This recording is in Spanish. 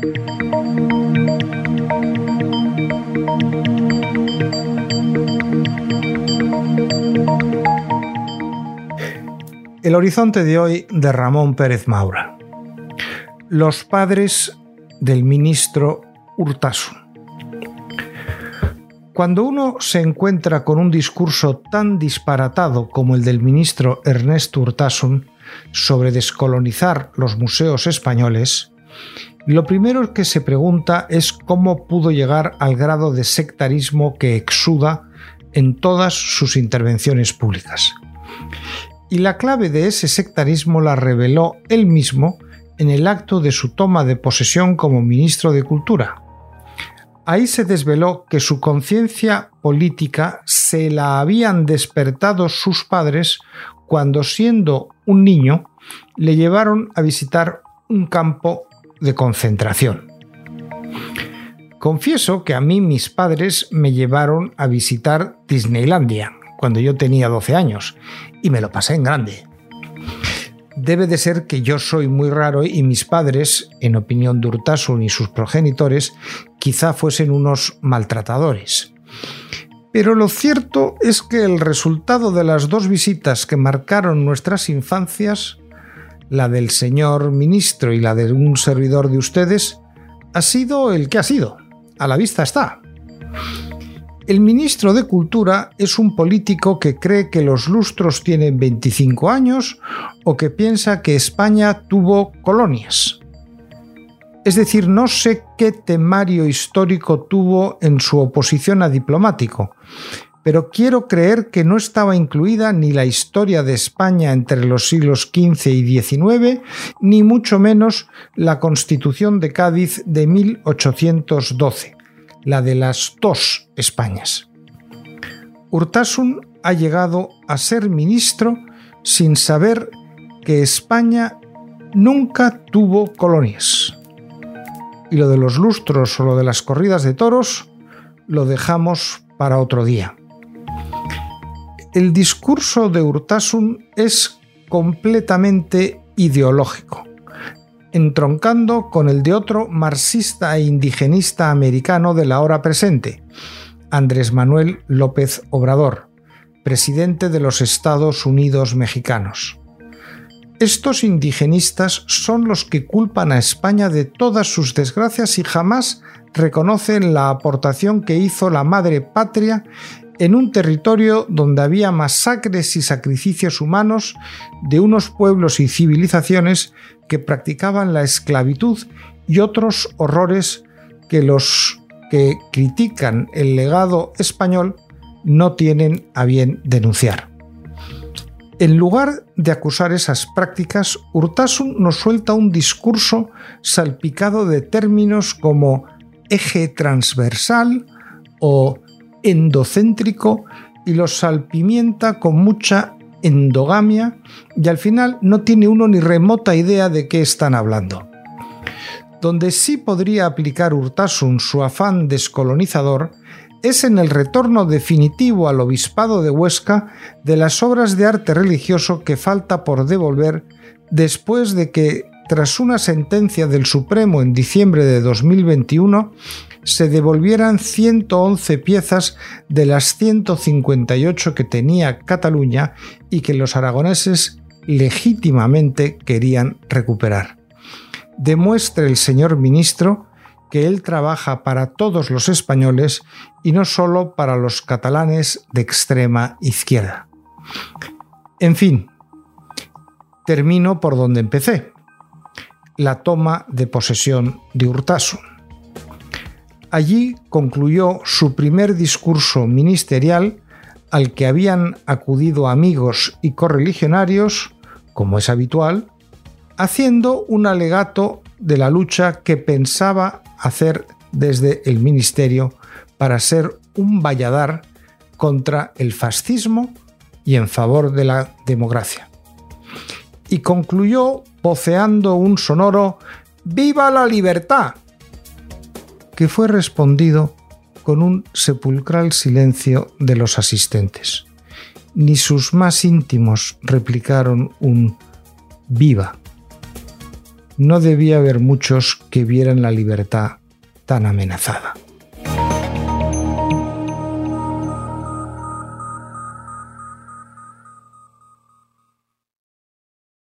El horizonte de hoy de Ramón Pérez Maura. Los padres del ministro Urtasun. Cuando uno se encuentra con un discurso tan disparatado como el del ministro Ernesto Urtasun sobre descolonizar los museos españoles, lo primero que se pregunta es cómo pudo llegar al grado de sectarismo que exuda en todas sus intervenciones públicas y la clave de ese sectarismo la reveló él mismo en el acto de su toma de posesión como ministro de Cultura. Ahí se desveló que su conciencia política se la habían despertado sus padres cuando siendo un niño le llevaron a visitar un campo de concentración. Confieso que a mí mis padres me llevaron a visitar Disneylandia cuando yo tenía 12 años y me lo pasé en grande. Debe de ser que yo soy muy raro y mis padres, en opinión de Urtasun y sus progenitores, quizá fuesen unos maltratadores. Pero lo cierto es que el resultado de las dos visitas que marcaron nuestras infancias, la del señor ministro y la de un servidor de ustedes, ha sido el que ha sido. A la vista está. El ministro de Cultura es un político que cree que los lustros tienen 25 años o que piensa que España tuvo colonias. Es decir, no sé qué temario histórico tuvo en su oposición a diplomático, pero quiero creer que no estaba incluida ni la historia de España entre los siglos XV y XIX, ni mucho menos la Constitución de Cádiz de 1812 la de las dos Españas. Urtasun ha llegado a ser ministro sin saber que España nunca tuvo colonias. Y lo de los lustros o lo de las corridas de toros lo dejamos para otro día. El discurso de Urtasun es completamente ideológico entroncando con el de otro marxista e indigenista americano de la hora presente, Andrés Manuel López Obrador, presidente de los Estados Unidos mexicanos. Estos indigenistas son los que culpan a España de todas sus desgracias y jamás reconocen la aportación que hizo la madre patria en un territorio donde había masacres y sacrificios humanos de unos pueblos y civilizaciones que practicaban la esclavitud y otros horrores que los que critican el legado español no tienen a bien denunciar. En lugar de acusar esas prácticas, Urtasun nos suelta un discurso salpicado de términos como eje transversal o endocéntrico y los salpimienta con mucha endogamia y al final no tiene uno ni remota idea de qué están hablando. Donde sí podría aplicar Urtasun su afán descolonizador es en el retorno definitivo al obispado de Huesca de las obras de arte religioso que falta por devolver después de que, tras una sentencia del Supremo en diciembre de 2021, se devolvieran 111 piezas de las 158 que tenía Cataluña y que los aragoneses legítimamente querían recuperar. Demuestre el señor ministro que él trabaja para todos los españoles y no solo para los catalanes de extrema izquierda. En fin, termino por donde empecé, la toma de posesión de Urtasun. Allí concluyó su primer discurso ministerial al que habían acudido amigos y correligionarios, como es habitual, haciendo un alegato de la lucha que pensaba hacer desde el ministerio para ser un valladar contra el fascismo y en favor de la democracia. Y concluyó voceando un sonoro ¡Viva la libertad! que fue respondido con un sepulcral silencio de los asistentes. Ni sus más íntimos replicaron un viva. no debía haber muchos que vieran la libertad tan amenazada.